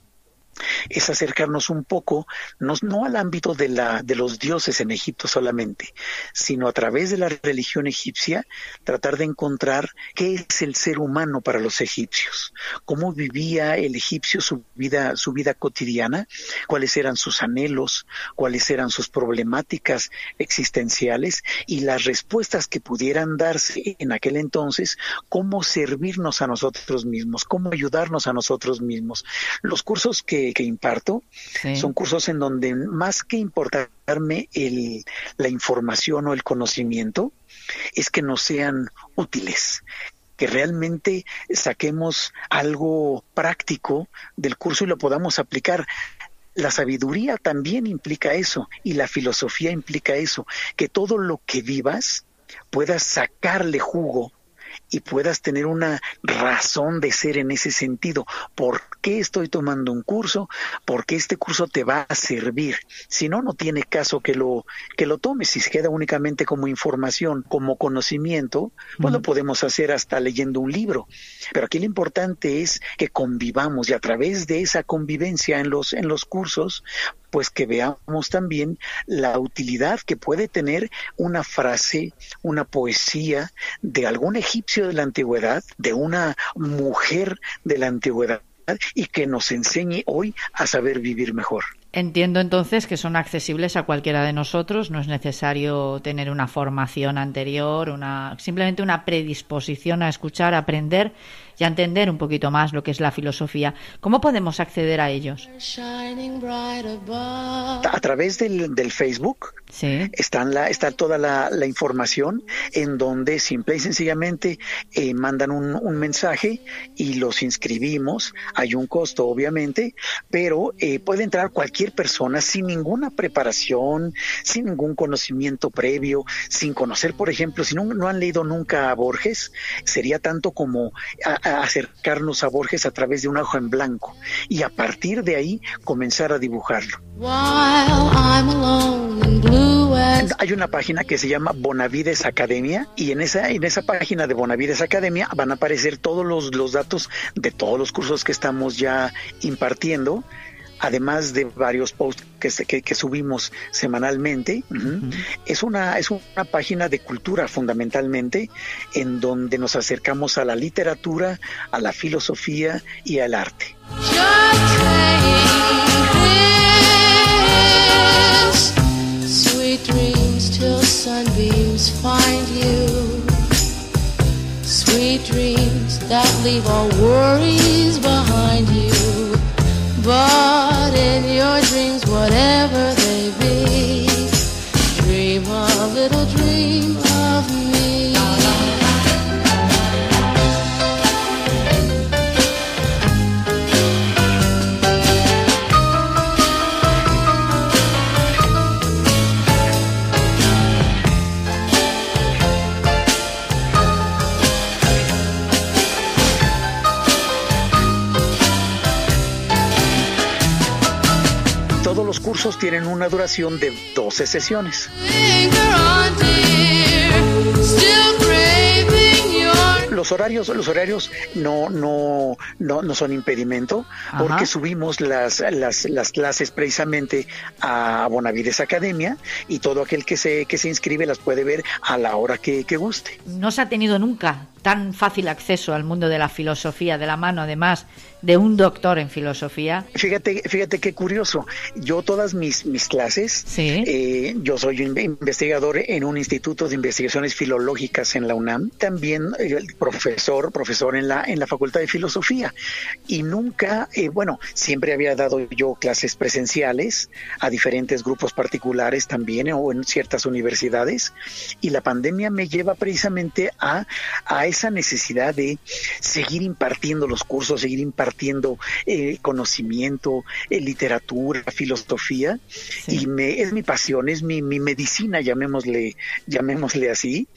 es acercarnos un poco, no, no, al ámbito de, la, de los dioses en Egipto solamente, sino a través de la religión egipcia, tratar de encontrar qué es el ser humano para los egipcios, cómo vivía el egipcio su vida, su vida cotidiana, cuáles eran sus anhelos, cuáles eran sus problemáticas existenciales y las respuestas que pudieran darse en aquel entonces, cómo servirnos a nosotros mismos, cómo ayudarnos a nosotros mismos. Los cursos que que, imparto son cursos en donde más que importarme el, la información o el conocimiento, es que nos sean útiles, que realmente saquemos algo práctico del curso y lo podamos aplicar. La sabiduría también implica eso y la filosofía implica eso, que todo lo que vivas puedas sacarle jugo y puedas tener una razón de ser en ese sentido. ¿Por qué estoy tomando un curso? Porque este curso te va a servir. Si no, no tiene caso que lo, que lo tomes. Si se queda únicamente como información, como conocimiento, pues lo podemos hacer hasta leyendo un libro. Pero aquí lo importante es que convivamos y a través de esa convivencia en los, en los cursos, pues que veamos también la utilidad que puede tener una frase, una poesía de algún egipcio de la antigüedad, de una mujer de la antigüedad y que nos enseñe hoy a saber vivir mejor. Entiendo entonces que son accesibles a cualquiera de nosotros, no es necesario tener una formación anterior, una simplemente una predisposición a escuchar, a aprender y a entender un poquito más lo que es la filosofía. ¿Cómo podemos acceder a ellos? A través del, del Facebook sí. están la, está toda la, la, información en donde simple y sencillamente eh, mandan un, un, mensaje y los inscribimos. Hay un costo, obviamente, pero eh, puede entrar cualquier persona sin ninguna preparación, sin ningún conocimiento previo, sin conocer, por ejemplo, si no, no han leído nunca a Borges, sería tanto como a, acercarnos a Borges a través de un hoja en blanco y a partir de ahí comenzar a dibujarlo. Hay una página que se llama Bonavides Academia y en esa, en esa página de Bonavides Academia van a aparecer todos los, los datos de todos los cursos que estamos ya impartiendo además de varios posts que, que, subimos semanalmente. Es una es una página de cultura fundamentalmente en donde nos acercamos a la literatura, a la filosofía y al arte. Sweet dreams till sunbeams find you. Sweet dreams that leave all worries behind you. But in your dreams, whatever they be, dream a little dream cursos tienen una duración de 12 sesiones. Los horarios, los horarios no, no, no, no son impedimento porque subimos las, las, las, clases precisamente a Bonavides Academia y todo aquel que se, que se inscribe las puede ver a la hora que, que guste. No se ha tenido nunca tan fácil acceso al mundo de la filosofía de la mano, además de un doctor en filosofía. Fíjate, fíjate qué curioso. Yo todas mis, mis clases, eh, yo soy investigador en un instituto de investigaciones filológicas en la UNAM, también eh, profesor, profesor en la, en la Facultad de Filosofía. Y nunca, eh, bueno, siempre había dado yo clases presenciales a diferentes grupos particulares también o en ciertas universidades. Y la pandemia me lleva precisamente a, a esa necesidad de seguir impartiendo los cursos, seguir impartiendo eh, conocimiento, eh, literatura, filosofía, y me, es mi pasión, es mi, mi medicina, llamémosle, llamémosle así,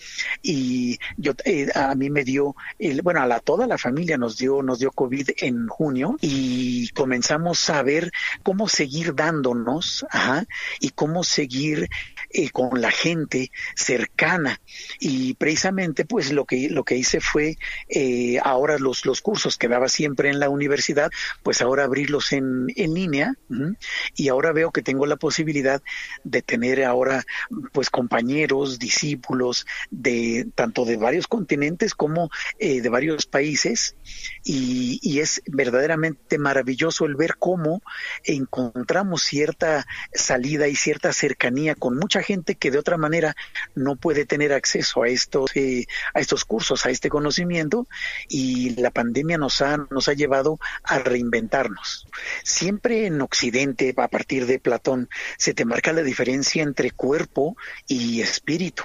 y yo eh, a mí me dio, el, bueno, a la, toda la familia nos dio, nos dio COVID en junio y comenzamos a ver cómo seguir dándonos, ajá, y cómo seguir con la gente cercana, y precisamente pues lo que, lo que hice fue eh, ahora los, los cursos que daba siempre en la universidad, pues ahora abrirlos en, en línea y ahora veo que tengo la posibilidad de tener ahora pues compañeros, discípulos de tanto de varios continentes como eh, de varios países y, es verdaderamente maravilloso el ver cómo encontramos cierta salida y cierta cercanía con mucha gente que de otra manera no puede tener acceso a estos eh, a estos cursos, a este conocimiento y la pandemia nos ha, nos ha llevado a reinventarnos. Siempre en Occidente, a partir de Platón, se te marca la diferencia entre cuerpo y espíritu.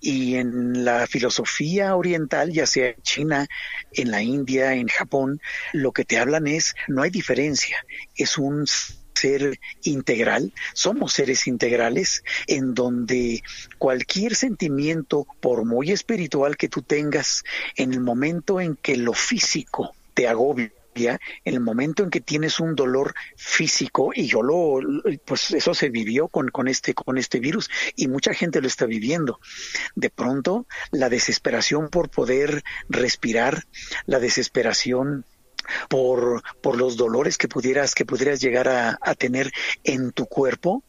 Y en la filosofía oriental, ya sea en China, en la India, en Japón, lo que te hablan es, no hay diferencia, es un ser integral, somos seres integrales en donde cualquier sentimiento, por muy espiritual que tú tengas, en el momento en que lo físico te agobia, en el momento en que tienes un dolor físico y yo lo pues eso se vivió con, con este con este virus y mucha gente lo está viviendo. De pronto la desesperación por poder respirar la desesperación por, por los dolores que pudieras, que pudieras llegar a, tener en tu cuerpo,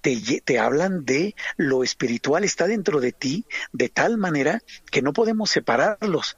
te, hablan de lo espiritual está dentro de ti de tal manera que no podemos separarlos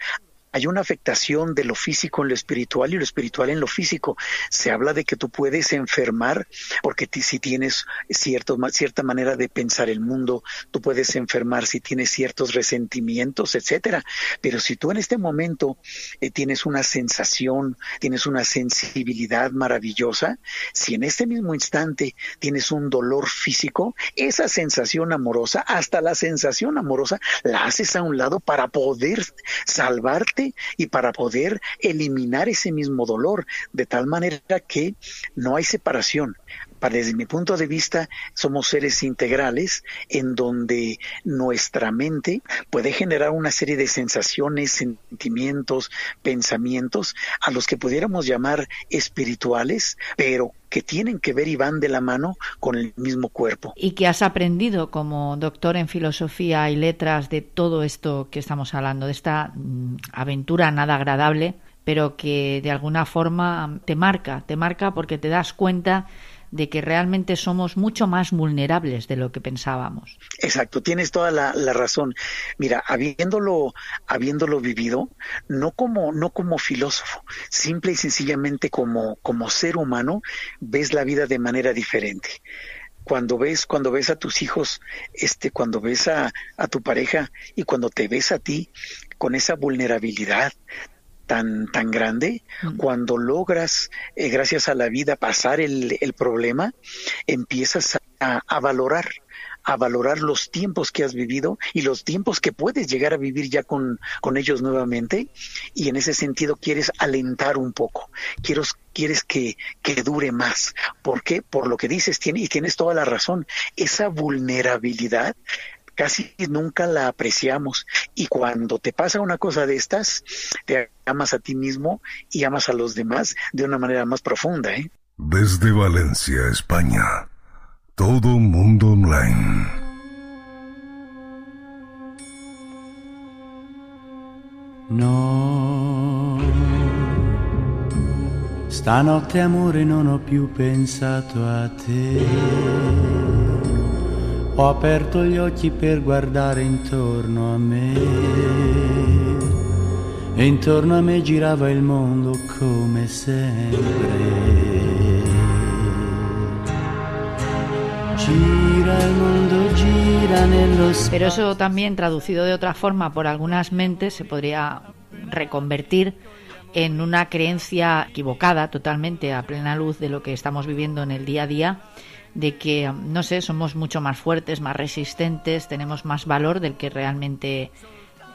hay una afectación de lo físico en lo espiritual y lo espiritual en lo físico. Se habla de que tú puedes enfermar porque si tienes cierto, cierta manera de pensar el mundo, tú puedes enfermar si tienes ciertos resentimientos, etcétera. Pero si tú en este momento eh, tienes una sensación, tienes una sensibilidad maravillosa, si en este mismo instante tienes un dolor físico, esa sensación amorosa, hasta la sensación amorosa, la haces a un lado para poder salvarte y para poder eliminar ese mismo dolor, de tal manera que no hay separación. Desde mi punto de vista, somos seres integrales en donde nuestra mente puede generar una serie de sensaciones, sentimientos, pensamientos a los que pudiéramos llamar espirituales, pero que tienen que ver y van de la mano con el mismo cuerpo. Y que has aprendido como doctor en filosofía y letras de todo esto que estamos hablando, de esta mm, aventura nada agradable, pero que de alguna forma te marca, te marca porque te das cuenta de que realmente somos mucho más vulnerables de lo que pensábamos. Exacto, tienes toda la, razón. Mira, habiéndolo, habiéndolo vivido, no como, no como filósofo, simple y sencillamente como, como ser humano, ves la vida de manera diferente cuando ves cuando ves a tus hijos este cuando ves a, a, tu pareja y cuando te ves a ti con esa vulnerabilidad tan, tan grande, mm. cuando logras, eh, gracias a la vida, pasar el, el problema, empiezas a, a, valorar a valorar los tiempos que has vivido y los tiempos que puedes llegar a vivir ya con, con ellos nuevamente y en ese sentido quieres alentar un poco, quieres, quieres que, que dure más. ¿Por qué? Por lo que dices tiene, y tienes toda la razón, esa vulnerabilidad casi nunca la apreciamos. Y cuando te pasa una cosa de estas, te amas a ti mismo y amas a los demás de una manera más profunda. ¿eh? Desde Valencia, España, todo mundo online. No, stanotte amore non ho più pensato a te. Ho aperto gli occhi per guardare intorno a me e intorno a me girava il mondo come sempre. Gira el mundo, gira nello Pero eso también traducido de otra forma por algunas mentes se podría reconvertir en una creencia equivocada totalmente a plena luz de lo que estamos viviendo en el día a día de que, no sé, somos mucho más fuertes, más resistentes, tenemos más valor del que realmente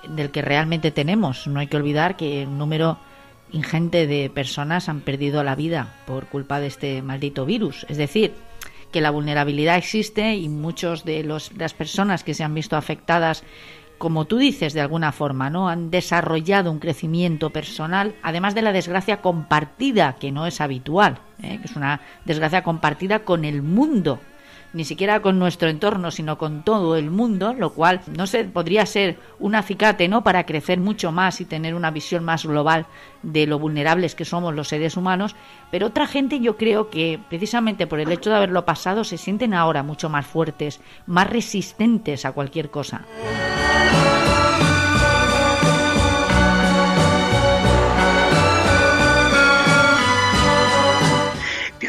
del que realmente tenemos. No hay que olvidar que un número ingente de personas han perdido la vida por culpa de este maldito virus. Es decir, que la vulnerabilidad existe y muchos de los, las personas que se han visto afectadas como tú dices de alguna forma, ¿no? Han desarrollado un crecimiento personal, además de la desgracia compartida, que no es habitual, ¿eh? que es una desgracia compartida con el mundo, ni siquiera con nuestro entorno, sino con todo el mundo, lo cual, no sé, podría ser un acicate, ¿no? Para crecer mucho más y tener una visión más global de lo vulnerables que somos los seres humanos, pero otra gente yo creo que precisamente por el hecho de haberlo pasado se sienten ahora mucho más fuertes, más resistentes a cualquier cosa.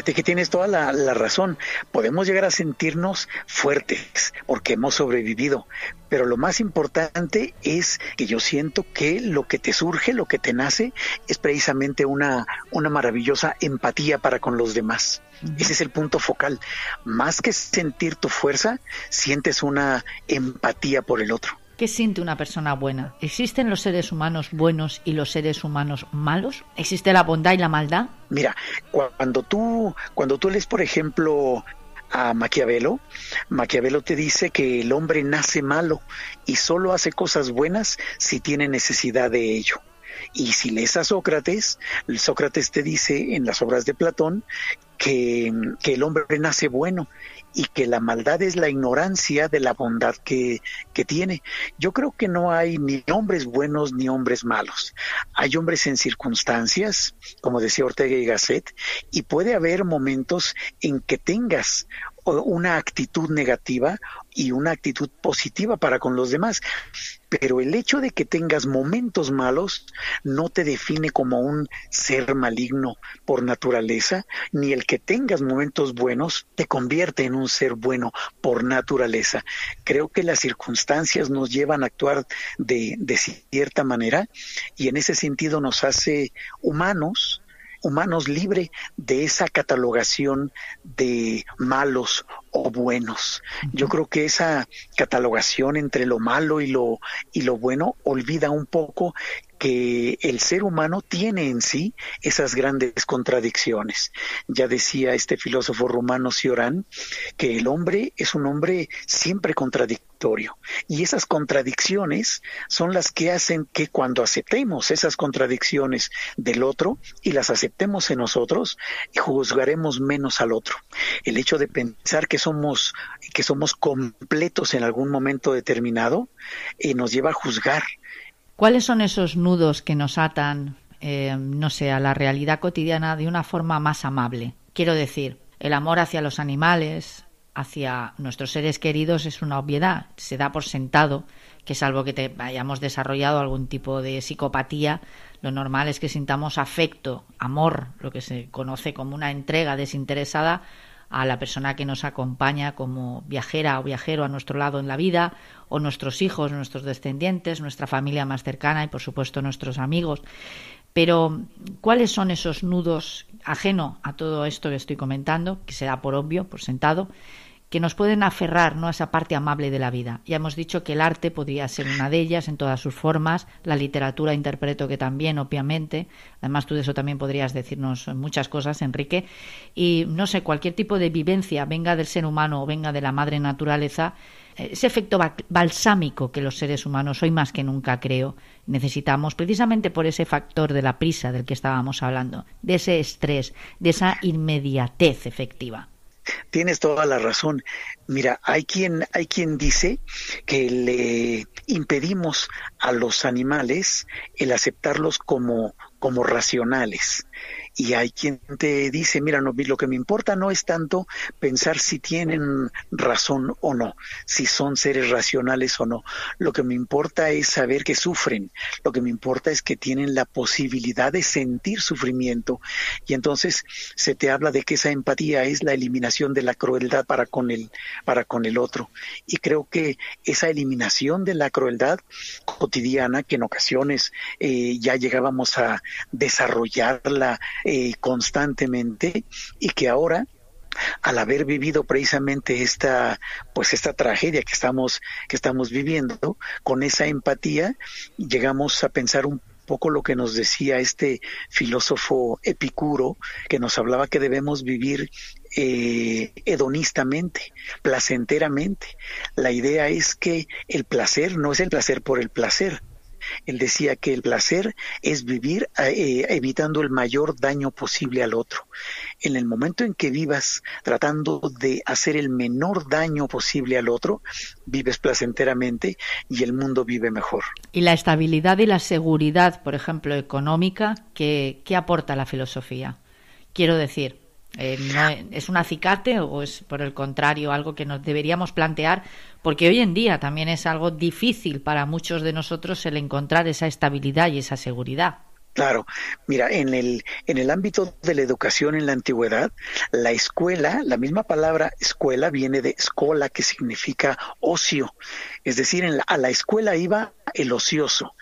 Fíjate que tienes toda la, la, razón. Podemos llegar a sentirnos fuertes porque hemos sobrevivido, pero lo más importante es que yo siento que lo que te surge, lo que te nace, es precisamente una, una maravillosa empatía para con los demás. Ese es el punto focal. Más que sentir tu fuerza, sientes una empatía por el otro ¿Qué siente una persona buena? ¿Existen los seres humanos buenos y los seres humanos malos? ¿Existe la bondad y la maldad? Mira, cuando tú, cuando tú lees, por ejemplo, a Maquiavelo, Maquiavelo te dice que el hombre nace malo y solo hace cosas buenas si tiene necesidad de ello. Y si lees a Sócrates, Sócrates te dice en las obras de Platón que, que, el hombre nace bueno y que la maldad es la ignorancia de la bondad que, que, tiene. Yo creo que no hay ni hombres buenos ni hombres malos. Hay hombres en circunstancias, como decía Ortega y Gasset, y puede haber momentos en que tengas una actitud negativa y una actitud positiva para con los demás. Pero el hecho de que tengas momentos malos no te define como un ser maligno por naturaleza, ni el que tengas momentos buenos te convierte en un ser bueno por naturaleza. Creo que las circunstancias nos llevan a actuar de, de cierta manera y en ese sentido nos hace humanos, humanos libre de esa catalogación de malos o buenos. Yo creo que esa catalogación entre lo malo y lo y lo bueno olvida un poco que el ser humano tiene en sí esas grandes contradicciones. Ya decía este filósofo rumano Ciorán que el hombre es un hombre siempre contradictorio y esas contradicciones son las que hacen que cuando aceptemos esas contradicciones del otro y las aceptemos en nosotros, juzgaremos menos al otro. El hecho de pensar que somos que somos completos en algún momento determinado eh, nos lleva a juzgar ¿Cuáles son esos nudos que nos atan, eh, no sé, a la realidad cotidiana de una forma más amable? Quiero decir, el amor hacia los animales, hacia nuestros seres queridos es una obviedad. Se da por sentado que salvo que te hayamos desarrollado algún tipo de psicopatía, lo normal es que sintamos afecto, amor, lo que se conoce como una entrega desinteresada a la persona que nos acompaña como viajera o viajero a nuestro lado en la vida, o nuestros hijos, nuestros descendientes, nuestra familia más cercana y por supuesto nuestros amigos. Pero, ¿cuáles son esos nudos ajeno a todo esto que estoy comentando, que se da por obvio, por sentado, que nos pueden aferrar ¿no? a esa parte amable de la vida. Ya hemos dicho que el arte podría ser una de ellas en todas sus formas, la literatura interpreto que también, obviamente. Además, tú de eso también podrías decirnos muchas cosas, Enrique. Y no sé, cualquier tipo de vivencia, venga del ser humano o venga de la madre naturaleza, eh, ese efecto balsámico que los seres humanos hoy más que nunca creo necesitamos precisamente por ese factor de la prisa del que estábamos hablando, de ese estrés, de esa inmediatez efectiva. Tienes toda la razón. Mira, hay quien, hay quien dice que le impedimos a los animales el aceptarlos como, como racionales y hay quien te dice, mira, no, lo que me importa no es tanto pensar si tienen razón o no, si son seres racionales o no. Lo que me importa es saber que sufren. Lo que me importa es que tienen la posibilidad de sentir sufrimiento. Y entonces se te habla de que esa empatía es la eliminación de la crueldad para con el, para con el otro. Y creo que esa eliminación de la crueldad cotidiana, que en ocasiones eh, ya llegábamos a desarrollarla eh, constantemente y que ahora al haber vivido precisamente esta pues esta tragedia que estamos que estamos viviendo con esa empatía llegamos a pensar un poco lo que nos decía este filósofo epicuro que nos hablaba que debemos vivir eh, hedonistamente, placenteramente. La idea es que el placer no es el placer por el placer, él decía que el placer es vivir eh, evitando el mayor daño posible al otro. En el momento en que vivas tratando de hacer el menor daño posible al otro, vives placenteramente y el mundo vive mejor. Y la estabilidad y la seguridad, por ejemplo, económica, ¿qué, qué aporta la filosofía? Quiero decir, eh, ¿Es un acicate o es, por el contrario, algo que nos deberíamos plantear? Porque hoy en día también es algo difícil para muchos de nosotros el encontrar esa estabilidad y esa seguridad. Claro, mira, en el, en el ámbito de la educación en la antigüedad, la escuela, la misma palabra escuela viene de escola, que significa ocio. Es decir, a la escuela iba el ocioso,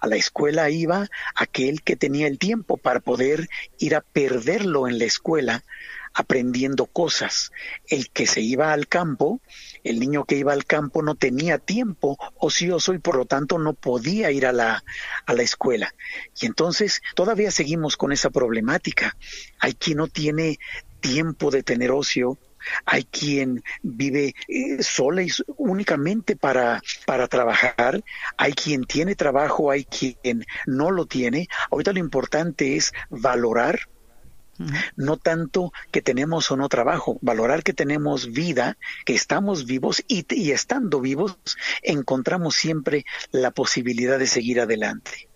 a la escuela iba aquel que tenía el tiempo para poder ir a perderlo en la escuela aprendiendo cosas. El que se iba al campo, el niño que iba al campo no tenía tiempo ocioso y por lo tanto no podía ir a la, a la escuela. Y entonces todavía seguimos con esa problemática. Hay quien no tiene tiempo de tener ocio, hay quien vive eh, sola y únicamente para, para trabajar, hay quien tiene trabajo, hay quien no lo tiene. Ahorita lo importante es valorar no tanto que tenemos o no trabajo, valorar que tenemos vida, que estamos vivos y, y, estando vivos encontramos siempre la posibilidad de seguir adelante.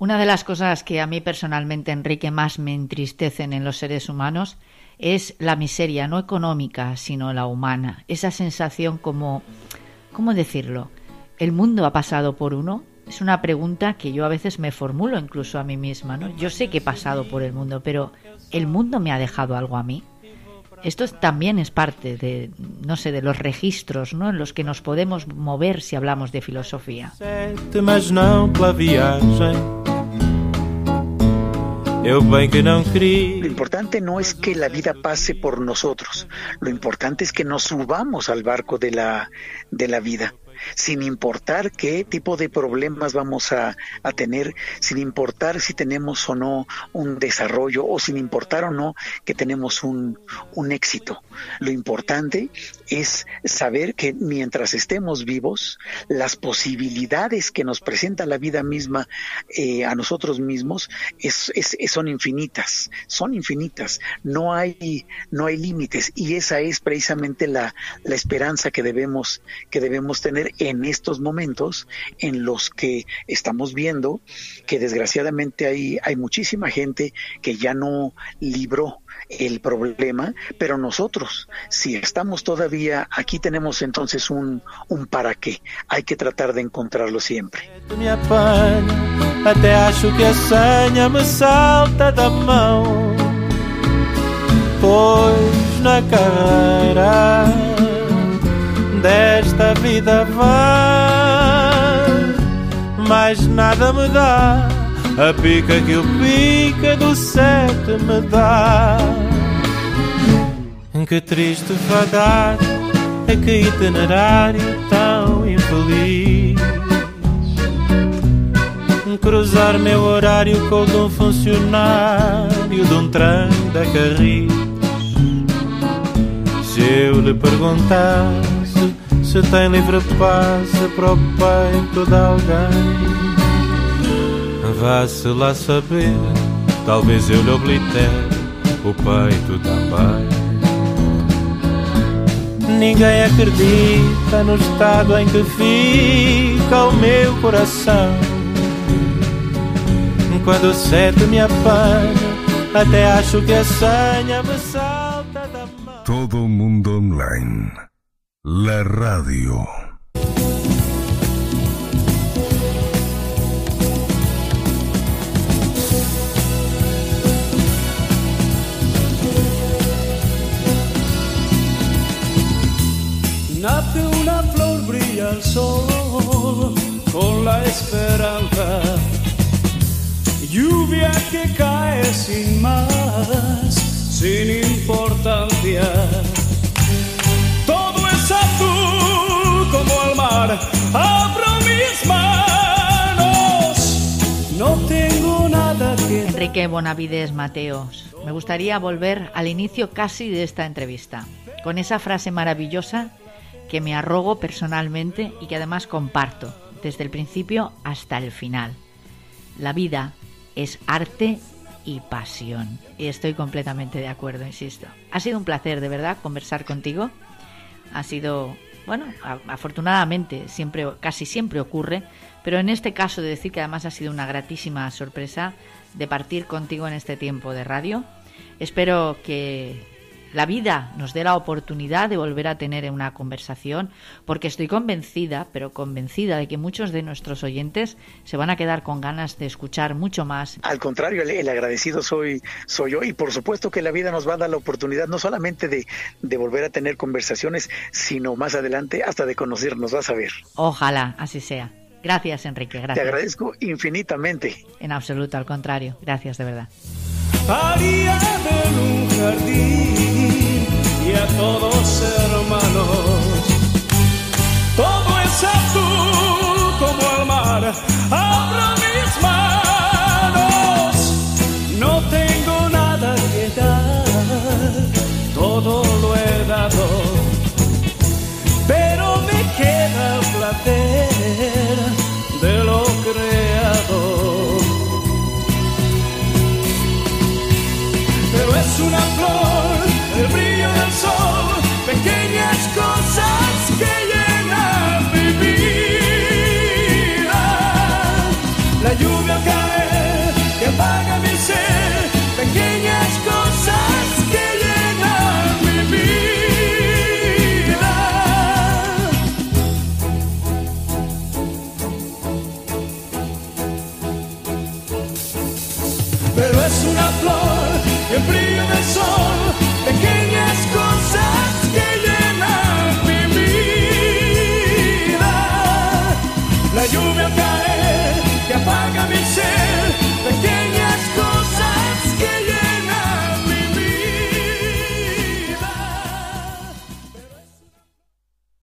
Una de las cosas que a mí personalmente, Enrique, más me entristecen en los seres humanos es la miseria, no económica, sino la humana. Esa sensación como, ¿cómo decirlo? ¿El mundo ha pasado por uno? Es una pregunta que yo a veces me formulo incluso a mí misma, ¿no? Yo sé que he pasado por el mundo, pero ¿el mundo me ha dejado algo a mí? Esto también es parte de, no sé, de los registros, ¿no? En los que nos podemos mover si hablamos de filosofía. Lo importante no es que la vida pase por nosotros, lo importante es que nos subamos al barco de la, de la vida sin importar qué tipo de problemas vamos a, tener, sin importar si tenemos o no un desarrollo o sin importar o no que tenemos un, éxito. Lo importante es saber que mientras estemos vivos, las posibilidades que nos presenta la vida misma eh, a nosotros mismos es, son infinitas, son infinitas, no hay, no hay límites y esa es precisamente la, la esperanza que debemos, que debemos tener en estos momentos en los que estamos viendo que desgraciadamente hay, hay muchísima gente que ya no libró el problema, pero nosotros, si estamos todavía aquí, tenemos entonces un, un para qué. Hay que tratar de encontrarlo siempre. Desta vida vã, mais nada me dá a pica que o pica do sete me dá. Que triste fadar é que itinerário tão infeliz. Cruzar meu horário com o de um funcionário de um trem da Carris. Se eu lhe perguntasse se tem livre passe para o peito de alguém, vá-se lá saber, talvez eu lhe oblitere o peito também. Ninguém acredita no estado em que fica o meu coração. Quando o sete me apanha, até acho que a senha me salta da mão. Todo mundo online. La radio. Nace una flor, brilla el sol con la esperanza. Lluvia que cae sin más, sin importancia. Abro mis manos. No tengo nada que. Enrique Bonavides Mateos. Me gustaría volver al inicio casi de esta entrevista, con esa frase maravillosa que me arrogo personalmente y que además comparto desde el principio hasta el final. La vida es arte y pasión. Y estoy completamente de acuerdo, insisto. Ha sido un placer, de verdad, conversar contigo. Ha sido, bueno, afortunadamente, siempre, casi siempre ocurre, pero en este caso de decir que además ha sido una gratísima sorpresa de partir contigo en este tiempo de radio. Espero que la vida nos dé la oportunidad de volver a tener una conversación, porque estoy convencida, pero convencida de que muchos de nuestros oyentes se van a quedar con ganas de escuchar mucho más. Al contrario, el, agradecido soy, soy yo y por supuesto que la vida nos va a dar la oportunidad no solamente de, de volver a tener conversaciones, sino más adelante hasta de conocernos, vas a ver. Ojalá, así sea. Gracias, Enrique. Gracias. Te agradezco infinitamente. En absoluto, al contrario. Gracias, de verdad. De a todos hermanos. Todo es azul como el mar.